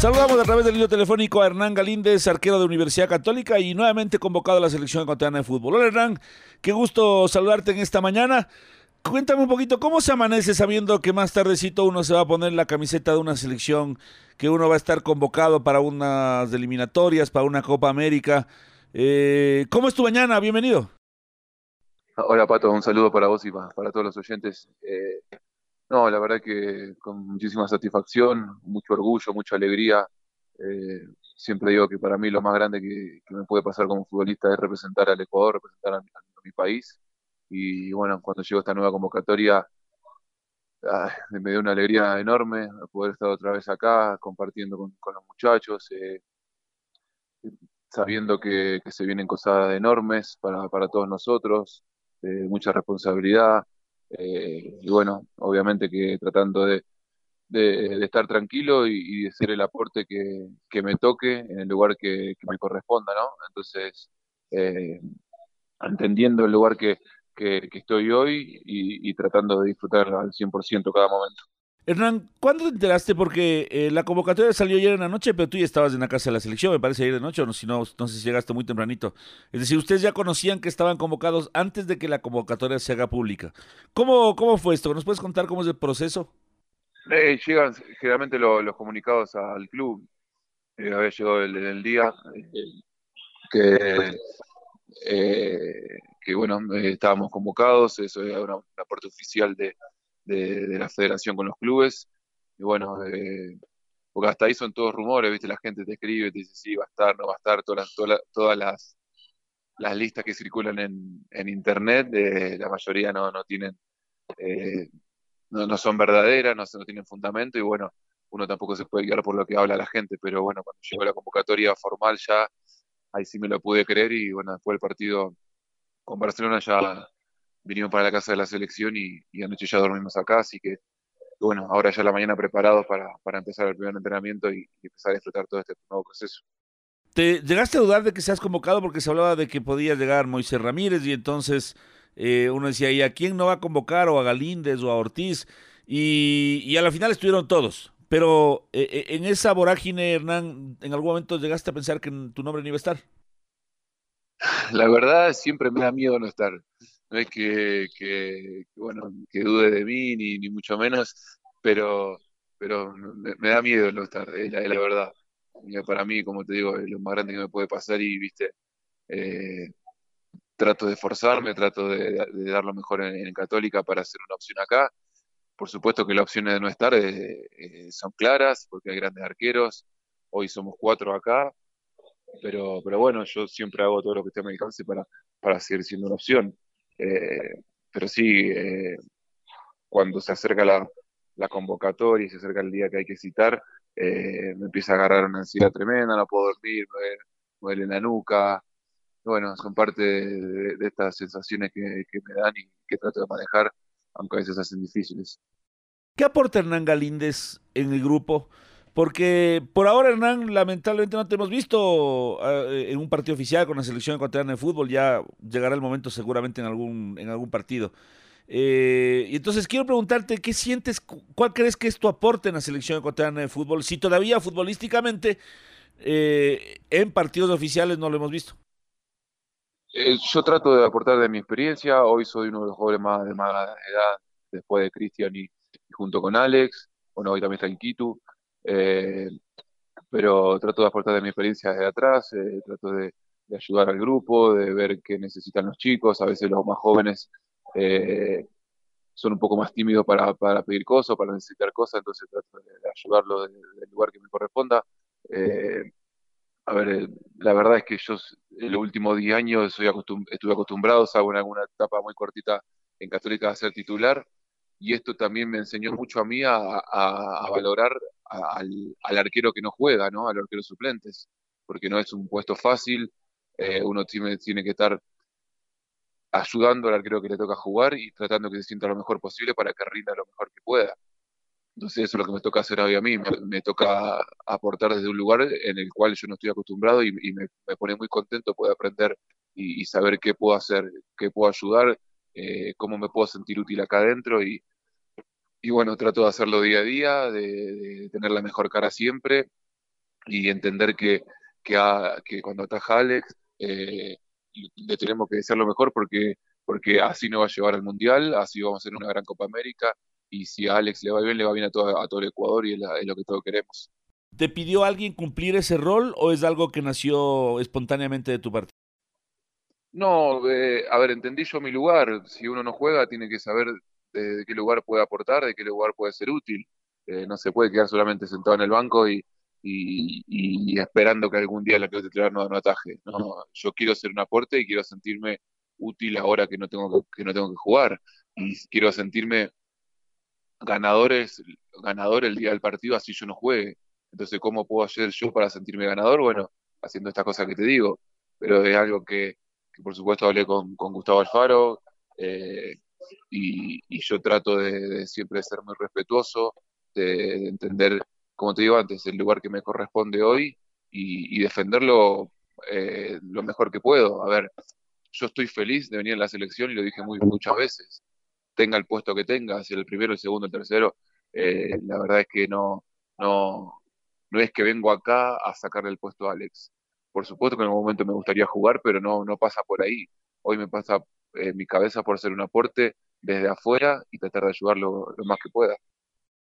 Saludamos a través del hilo telefónico a Hernán Galíndez, arquero de Universidad Católica y nuevamente convocado a la selección ecuatoriana de fútbol. Hola Hernán, qué gusto saludarte en esta mañana. Cuéntame un poquito, ¿cómo se amanece sabiendo que más tardecito uno se va a poner la camiseta de una selección, que uno va a estar convocado para unas eliminatorias, para una Copa América? Eh, ¿Cómo es tu mañana? Bienvenido. Hola Pato, un saludo para vos y para, todos los oyentes. Eh, no, la verdad que con muchísima satisfacción, mucho orgullo, mucha alegría. Eh, siempre digo que para mí lo más grande que, me puede pasar como futbolista es representar al Ecuador, representar a mi, país. Y bueno, cuando llegó esta nueva convocatoria, me dio una alegría enorme poder estar otra vez acá compartiendo con, los muchachos, eh, sabiendo que, se vienen cosas enormes para, para todos nosotros, eh, mucha responsabilidad. Eh, y bueno, obviamente que tratando de, de, estar tranquilo y, de hacer el aporte que, que, me toque en el lugar que, me corresponda, ¿no? Entonces, eh, entendiendo el lugar que, que, estoy hoy y, tratando de disfrutar al 100% cada momento. Hernán, ¿cuándo te enteraste? Porque eh, la convocatoria salió ayer en la noche, pero tú ya estabas en la casa de la selección, me parece ayer de noche, o no, si no, no sé si llegaste muy tempranito. Es decir, ustedes ya conocían que estaban convocados antes de que la convocatoria se haga pública. ¿Cómo, cómo fue esto? ¿Nos puedes contar cómo es el proceso? Eh, llegan generalmente los comunicados al club. Eh, había llegado el, día que, que, bueno, estábamos convocados, eso era una, una parte oficial de de, la federación con los clubes. Y bueno, eh, porque hasta ahí son todos rumores, ¿viste? La gente te escribe, te dice sí, va a estar, no va a estar, todas, todas, todas las, las listas que circulan en, en internet, eh, la mayoría no, no tienen, eh, no, no, son verdaderas, no, no tienen fundamento y bueno, uno tampoco se puede guiar por lo que habla la gente, pero bueno, cuando llegó la convocatoria formal ya, ahí sí me lo pude creer y bueno, después del partido con Barcelona ya vinimos para la casa de la selección y, anoche ya dormimos acá, así que bueno, ahora ya la mañana preparados para, para empezar el primer entrenamiento y, empezar a disfrutar todo este nuevo proceso. ¿Te llegaste a dudar de que seas convocado porque se hablaba de que podía llegar Moisés Ramírez y entonces eh, uno decía, ¿y a quién no va a convocar? O a Galíndez o a Ortiz. Y, y a la final estuvieron todos. Pero eh, eh, en esa vorágine, Hernán, ¿en algún momento llegaste a pensar que tu nombre no iba a estar? La verdad, siempre me da miedo no estar no es que, bueno, que dude de mí, ni, mucho menos, pero, pero me, da miedo no estar, es la, verdad. para mí, como te digo, es lo más grande que me puede pasar y, viste, eh, trato de esforzarme, trato de, dar lo mejor en, Católica para hacer una opción acá. Por supuesto que las opciones de no estar eh, eh, son claras, porque hay grandes arqueros. Hoy somos cuatro acá, pero, pero bueno, yo siempre hago todo lo que esté a mi alcance para, para seguir siendo una opción. Eh, pero sí, eh, cuando se acerca la, convocatoria y se acerca el día que hay que citar, eh, me empieza a agarrar una ansiedad tremenda, no puedo dormir, me duele, la nuca. Bueno, son parte de, estas sensaciones que, me dan y que trato de manejar, aunque a veces hacen difíciles. ¿Qué aporta Hernán Galíndez en el grupo? Porque por ahora, Hernán, lamentablemente no te hemos visto eh, en un partido oficial con la selección ecuatoriana de fútbol. Ya llegará el momento seguramente en algún, en algún partido. Eh, y entonces quiero preguntarte, ¿qué sientes? ¿Cuál crees que es tu aporte en la selección ecuatoriana de fútbol? Si todavía futbolísticamente eh, en partidos oficiales no lo hemos visto. yo trato de aportar de mi experiencia. Hoy soy uno de los jóvenes más de más edad, después de Cristian y, junto con Alex. Bueno, hoy también está en Quito. Eh, pero trato de aportar de mi experiencia desde atrás, eh, trato de, ayudar al grupo, de ver qué necesitan los chicos, a veces los más jóvenes eh, son un poco más tímidos para, para pedir cosas, para necesitar cosas, entonces trato de, ayudarlo del lugar que me corresponda. Eh, a ver, la verdad es que yo en los últimos 10 años soy estuve acostumbrado, salvo en alguna etapa muy cortita en Católica, a ser titular, y esto también me enseñó mucho a mí a, valorar al, arquero que no juega, ¿no? Al arquero suplentes, porque no es un puesto fácil, eh, uno tiene, tiene que estar ayudando al arquero que le toca jugar y tratando que se sienta lo mejor posible para que rinda lo mejor que pueda. Entonces eso es lo que me toca hacer hoy a mí, me, toca aportar desde un lugar en el cual yo no estoy acostumbrado y, me, pone muy contento poder aprender y, saber qué puedo hacer, qué puedo ayudar, eh, cómo me puedo sentir útil acá adentro y, bueno, trato de hacerlo día a día, de, tener la mejor cara siempre y entender que, que, que cuando ataja Alex eh, le tenemos que desear lo mejor porque, porque así nos va a llevar al Mundial, así vamos a hacer una gran Copa América y si a Alex le va bien, le va bien a todo, a todo el Ecuador y es, lo que todos queremos. ¿Te pidió alguien cumplir ese rol o es algo que nació espontáneamente de tu parte? No, eh, a ver, entendí yo mi lugar. Si uno no juega, tiene que saber de, qué lugar puede aportar, de qué lugar puede ser útil. Eh, no se puede quedar solamente sentado en el banco y, y, esperando que algún día la que titular no, ataje. No, yo quiero hacer un aporte y quiero sentirme útil ahora que no tengo que, no tengo que jugar. Y quiero sentirme ganadores, ganador el día del partido así yo no juegue. Entonces, ¿cómo puedo hacer yo para sentirme ganador? Bueno, haciendo estas cosas que te digo. Pero es algo que, por supuesto hablé con, Gustavo Alfaro eh, y, yo trato de, siempre ser muy respetuoso, de entender como te digo antes, el lugar que me corresponde hoy y, defenderlo eh, lo mejor que puedo. A ver, yo estoy feliz de venir a la selección y lo dije muy, muchas veces. Tenga el puesto que tenga, si el primero, el segundo, el tercero, eh, la verdad es que no, no, no es que vengo acá a sacarle el puesto a Alex. Por supuesto que en algún momento me gustaría jugar, pero no, no pasa por ahí. Hoy me pasa eh, mi cabeza por hacer un aporte desde afuera y tratar de ayudarlo lo más que pueda.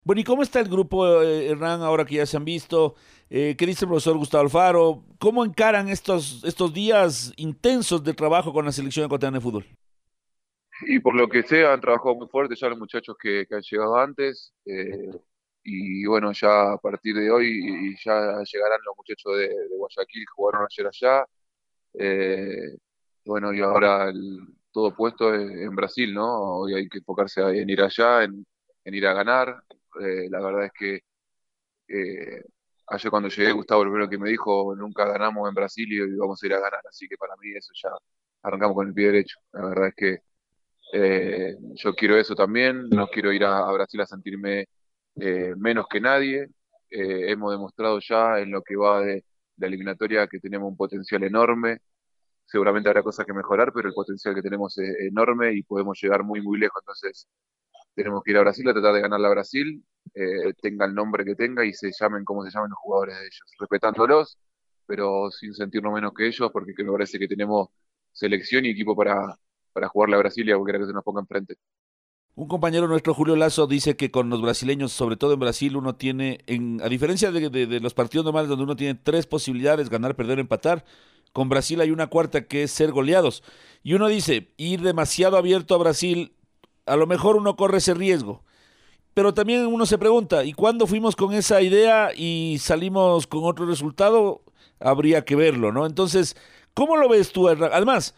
Bueno, ¿y cómo está el grupo, eh, Hernán, ahora que ya se han visto? Eh, ¿Qué dice el profesor Gustavo Alfaro? ¿Cómo encaran estos, estos días intensos de trabajo con la selección ecuatoriana de fútbol? Y por lo que sea, han trabajado muy fuerte ya los muchachos que, han llegado antes. Eh, y bueno, ya a partir de hoy ya llegarán los muchachos de, Guayaquil, jugaron ayer allá. bueno, y ahora todo puesto en Brasil, ¿no? Hoy hay que enfocarse en ir allá, en, ir a ganar, eh, la verdad es que eh, ayer cuando llegué, Gustavo, lo primero que me dijo, nunca ganamos en Brasil y vamos a ir a ganar, así que para mí eso ya arrancamos con el pie derecho. La verdad es que eh, yo quiero eso también, no quiero ir a, Brasil a sentirme menos que nadie. hemos demostrado ya en lo que va de la eliminatoria que tenemos un potencial enorme. Seguramente habrá cosas que mejorar, pero el potencial que tenemos es enorme y podemos llegar muy, muy lejos. Entonces, tenemos que ir a Brasil a tratar de ganarle a Brasil, eh, tenga el nombre que tenga y se llamen como se llamen los jugadores de ellos, respetándolos, pero sin sentirnos menos que ellos, porque me parece que tenemos selección y equipo para, para jugarle a Brasil y a cualquiera que se nos ponga enfrente. Un compañero nuestro, Julio Lazo, dice que con los brasileños, sobre todo en Brasil, uno tiene, en, a diferencia de, de, los partidos normales donde uno tiene tres posibilidades, ganar, perder, empatar, con Brasil hay una cuarta que es ser goleados. Y uno dice, ir demasiado abierto a Brasil a lo mejor uno corre ese riesgo. Pero también uno se pregunta, ¿y cuándo fuimos con esa idea y salimos con otro resultado? Habría que verlo, ¿no? Entonces, ¿cómo lo ves tú? Además,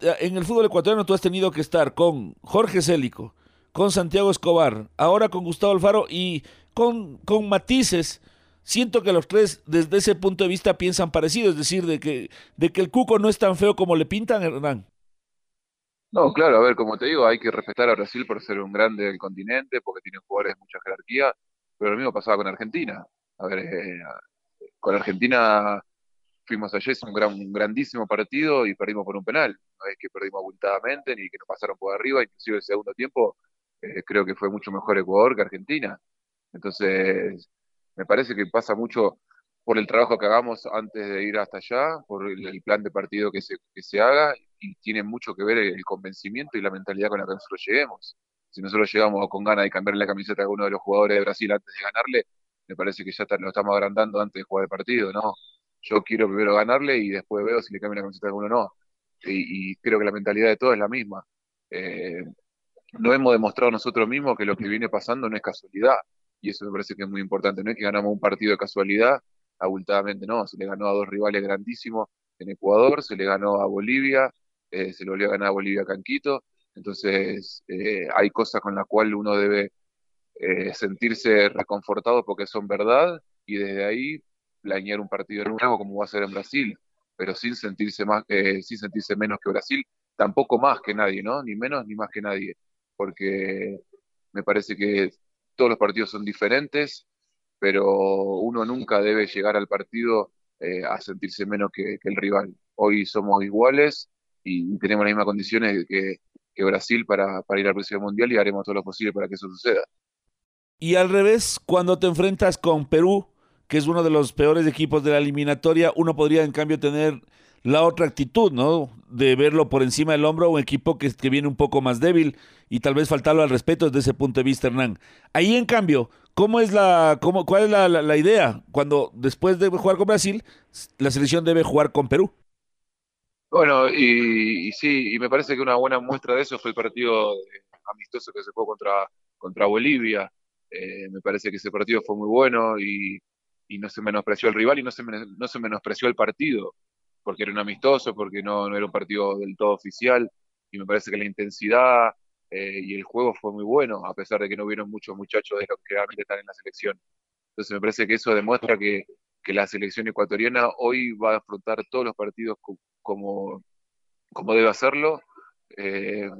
en el fútbol ecuatoriano tú has tenido que estar con Jorge Célico, con Santiago Escobar, ahora con Gustavo Alfaro y con, con matices. Siento que los tres, desde ese punto de vista, piensan parecido, es decir, de que, de que el cuco no es tan feo como le pintan, Hernán. No, claro, a ver, como te digo, hay que respetar a Brasil por ser un grande del continente, porque tiene jugadores de mucha jerarquía, pero lo mismo pasaba con Argentina. A ver, eh, con Argentina fuimos ayer, es un, gran, un grandísimo partido y perdimos por un penal. No es que perdimos abultadamente ni que nos pasaron por arriba, inclusive el segundo tiempo eh, creo que fue mucho mejor Ecuador que Argentina. Entonces, me parece que pasa mucho por el trabajo que hagamos antes de ir hasta allá, por el, plan de partido que se, que se haga y tiene mucho que ver el, convencimiento y la mentalidad con la que nosotros lleguemos. Si nosotros llegamos con ganas de cambiarle la camiseta a alguno de los jugadores de Brasil antes de ganarle, me parece que ya lo estamos agrandando antes de jugar el partido, ¿no? Yo quiero primero ganarle y después veo si le cambio la camiseta a alguno o no. Y, creo que la mentalidad de todos es la misma. Eh, no hemos demostrado nosotros mismos que lo que viene pasando no es casualidad. Y eso me parece que es muy importante. No es que ganamos un partido de casualidad, abultadamente no. Se le ganó a dos rivales grandísimos en Ecuador, se le ganó a Bolivia, eh, se le volvió a ganar a Bolivia Canquito. Entonces, eh, hay cosas con las cuales uno debe eh, sentirse reconfortado porque son verdad y desde ahí planear un partido nuevo como va a ser en Brasil, pero sin sentirse más, sin sentirse menos que Brasil, tampoco más que nadie, ¿no? Ni menos ni más que nadie, porque me parece que todos los partidos son diferentes, pero uno nunca debe llegar al partido eh, a sentirse menos que, el rival. Hoy somos iguales y tenemos las mismas condiciones que, Brasil para, para, ir al próximo mundial y haremos todo lo posible para que eso suceda. Y al revés, cuando te enfrentas con Perú, que es uno de los peores equipos de la eliminatoria, uno podría en cambio tener la otra actitud, ¿no? De verlo por encima del hombro a un equipo que, que, viene un poco más débil y tal vez faltarlo al respeto desde ese punto de vista, Hernán. Ahí, en cambio, ¿Cómo es la, cómo, ¿Cuál es la, la, idea cuando después de jugar con Brasil, la selección debe jugar con Perú? Bueno, y, sí, y me parece que una buena muestra de eso fue el partido amistoso que se jugó contra, contra Bolivia. Eh, me parece que ese partido fue muy bueno y, y no se menospreció el rival y no se, no se menospreció el partido, porque era un amistoso, porque no, no era un partido del todo oficial. Y me parece que la intensidad, eh, y el juego fue muy bueno, a pesar de que no hubieron muchos muchachos de los que realmente están en la selección. Entonces me parece que eso demuestra que, que la selección ecuatoriana hoy va a afrontar todos los partidos como, como debe hacerlo, eh,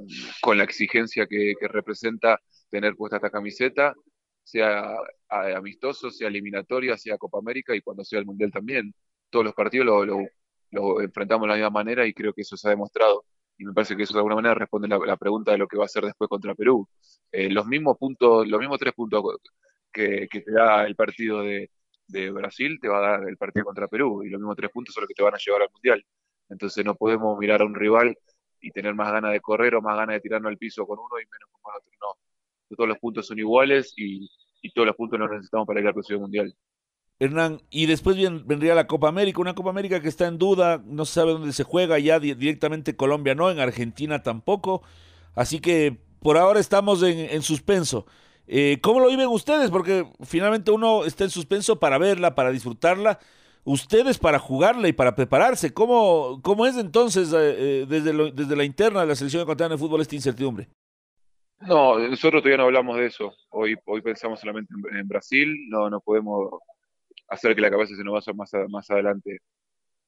con la exigencia que, que, representa tener puesta esta camiseta, sea amistoso, sea eliminatoria, sea Copa América y cuando sea el Mundial también. Todos los partidos lo, lo enfrentamos de la misma manera y creo que eso se ha demostrado y me parece que eso de alguna manera responde la, la pregunta de lo que va a hacer después contra Perú. Eh, los mismos puntos, los mismos tres puntos que, te da el partido de, Brasil, te va a dar el partido contra Perú, y los mismos tres puntos son los que te van a llevar al Mundial. Entonces no podemos mirar a un rival y tener más ganas de correr o más ganas de tirarnos al piso con uno y menos con otro. No, todos los puntos son iguales y, y todos los puntos los necesitamos para ir al Mundial. Hernán, y después vendría la Copa América, una Copa América que está en duda, no se sabe dónde se juega, ya directamente Colombia no, en Argentina tampoco, así que por ahora estamos en, suspenso. Eh, ¿Cómo lo viven ustedes? Porque finalmente uno está en suspenso para verla, para disfrutarla, ustedes para jugarla y para prepararse. ¿Cómo, cómo es entonces eh, eh, desde, desde la interna de la selección ecuatoriana de fútbol esta incertidumbre? No, nosotros todavía no hablamos de eso. Hoy, hoy pensamos solamente en, en Brasil, no, no podemos hacer que la cabeza se nos vaya más, más adelante.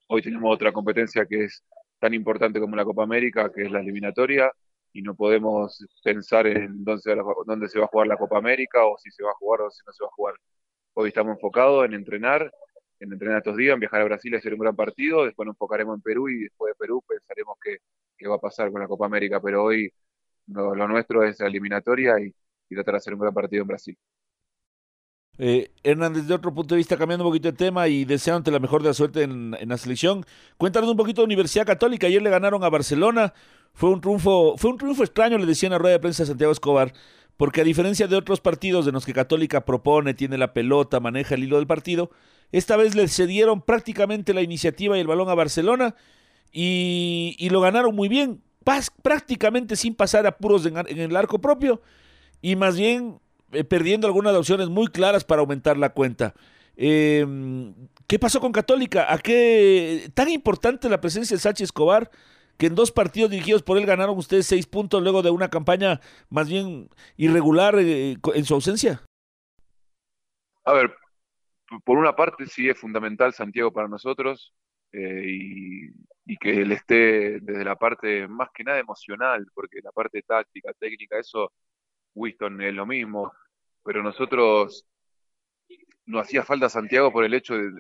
Hoy tenemos otra competencia que es tan importante como la Copa América, que es la eliminatoria, y no podemos pensar en dónde dónde se va a jugar la Copa América o si se va a jugar o si no se va a jugar. Hoy estamos enfocados en entrenar, en entrenar estos días, en viajar a Brasil y hacer un gran partido, después nos enfocaremos en Perú y después de Perú pensaremos qué, qué va a pasar con la Copa América, pero hoy lo, nuestro es la eliminatoria y, y tratar de hacer un gran partido en Brasil. Eh, Hernández, de otro punto de vista, cambiando un poquito de tema y deseándote la mejor de la suerte en, la selección, cuéntanos un poquito de Universidad Católica. Ayer le ganaron a Barcelona. Fue un triunfo, fue un triunfo extraño, le decían a rueda de prensa de Santiago Escobar, porque a diferencia de otros partidos en los que Católica propone, tiene la pelota, maneja el hilo del partido, esta vez le cedieron prácticamente la iniciativa y el balón a Barcelona y, y lo ganaron muy bien, prácticamente sin pasar apuros en, en el arco propio y más bien eh, perdiendo algunas opciones muy claras para aumentar la cuenta. Em, ¿Qué pasó con Católica? ¿A qué tan importante la presencia de Sánchez Escobar? Que en dos partidos dirigidos por él ganaron ustedes seis puntos luego de una campaña más bien irregular eh, en su ausencia. A ver, por una parte sí es fundamental Santiago para nosotros eh, y, y, que él esté desde la parte más que nada emocional, porque la parte táctica, técnica, eso Winston es lo mismo, pero nosotros no hacía falta Santiago por el hecho de,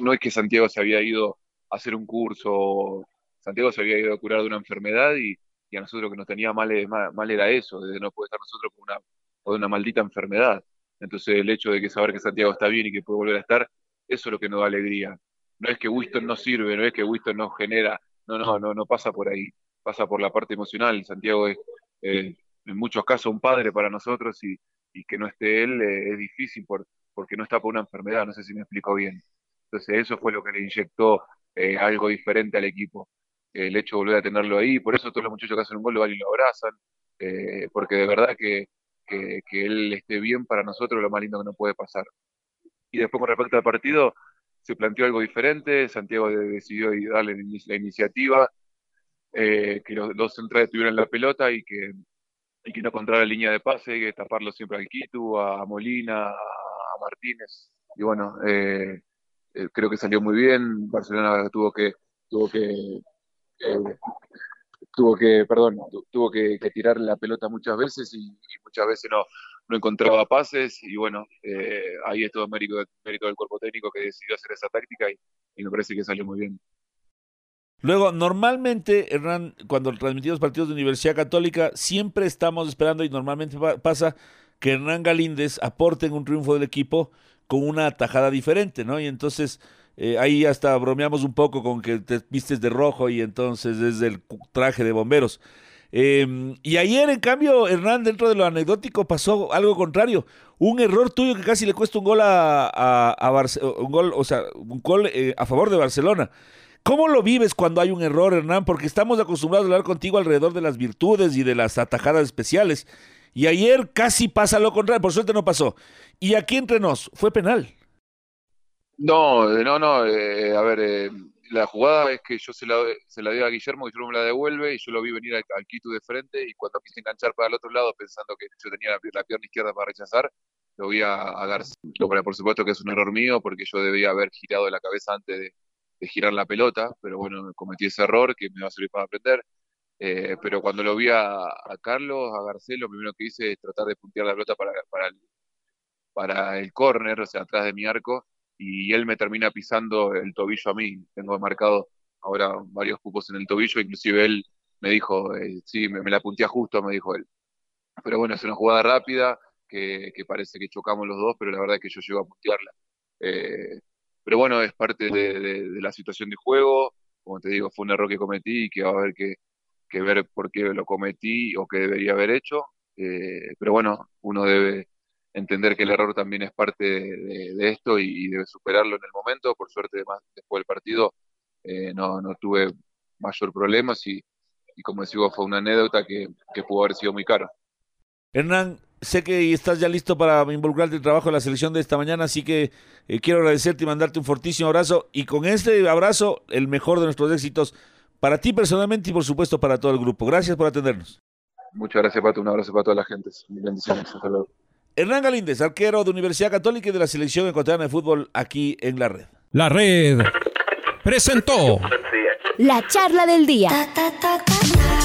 no es que Santiago se había ido a hacer un curso, Santiago se había ido a curar de una enfermedad y, a nosotros que nos tenía mal, mal, era eso, de no poder estar nosotros con una, con una maldita enfermedad. Entonces el hecho de que saber que Santiago está bien y que puede volver a estar, eso es lo que nos da alegría. No es que Winston no sirve, no es que Winston no genera, no, no, no, no pasa por ahí, pasa por la parte emocional. Santiago es, eh, en muchos casos un padre para nosotros y, y que no esté él eh, es difícil por, porque no está por una enfermedad, no sé si me explico bien. Entonces eso fue lo que le inyectó eh, algo diferente al equipo, el hecho de volver a tenerlo ahí, por eso todos los muchachos que hacen un gol lo van y lo abrazan, eh, porque de verdad que, que, él esté bien para nosotros es lo más lindo que nos puede pasar. Y después con respecto al partido, se planteó algo diferente, Santiago decidió darle la iniciativa, que los dos centrales tuvieran la pelota y que, y que no la línea de pase, que taparlo siempre al Quito, a Molina, a Martínez. Y bueno, eh, eh, creo que salió muy bien. Barcelona tuvo que tuvo que tuvo que, perdón, tuvo que, tirar la pelota muchas veces y, muchas veces no, no encontraba pases y bueno, ahí es todo mérito, mérito del cuerpo técnico que decidió hacer esa táctica y, y me parece que salió muy bien. Luego, normalmente, Hernán, cuando transmitimos partidos de Universidad Católica, siempre estamos esperando y normalmente pasa que Hernán Galíndez aporte en un triunfo del equipo con una tajada diferente, ¿no? Y entonces eh, ahí hasta bromeamos un poco con que te vistes de rojo y entonces es el traje de bomberos. Em, y ayer, en cambio, Hernán, dentro de lo anecdótico, pasó algo contrario. Un error tuyo que casi le cuesta un gol a, un gol, o sea, un gol eh, a favor de Barcelona. ¿Cómo lo vives cuando hay un error, Hernán? Porque estamos acostumbrados a hablar contigo alrededor de las virtudes y de las atajadas especiales. Y ayer casi pasa lo contrario, por suerte no pasó. Y aquí entre nos, fue penal. No, no, no. Eh, a ver, eh, la jugada es que yo se la, se la doy a Guillermo, y Guillermo me la devuelve y yo lo vi venir al, Quito de frente y cuando quise enganchar para el otro lado pensando que yo tenía la, pierna izquierda para rechazar, lo vi a, a. Por supuesto que es un error mío porque yo debía haber girado la cabeza antes de, de girar la pelota, pero bueno, cometí ese error que me va a servir para aprender. Eh, pero cuando lo vi a, Carlos, a Garcés, lo primero que hice es tratar de puntear la pelota para, para el, para el córner, o sea, atrás de mi arco, y él me termina pisando el tobillo a mí. Tengo marcado ahora varios cupos en el tobillo, inclusive él me dijo, eh, sí, me, la puntea justo, me dijo él. Pero bueno, es una jugada rápida, que, que, parece que chocamos los dos, pero la verdad es que yo llego a puntearla. Eh, pero bueno, es parte de, la situación de juego. Como te digo, fue un error que cometí y que va a haber que, ver por qué lo cometí o qué debería haber hecho. Eh, pero bueno, uno debe entender que el error también es parte de, esto y, debe superarlo en el momento. Por suerte, más después del partido, eh, no, no tuve mayor problemas y, como decimos, fue una anécdota que, que pudo haber sido muy cara. Hernán, sé que estás ya listo para involucrarte en el trabajo de la selección de esta mañana, así que eh, quiero agradecerte y mandarte un fortísimo abrazo. Y con este abrazo, el mejor de nuestros éxitos para ti personalmente y por supuesto para todo el grupo. Gracias por atendernos. Muchas gracias, Pato. Un abrazo para toda la gente. Bendiciones. Hasta luego. Hernán Galíndez, arquero de Universidad Católica y de la Selección Ecuatoriana de Fútbol aquí en la red. La red presentó la charla del día.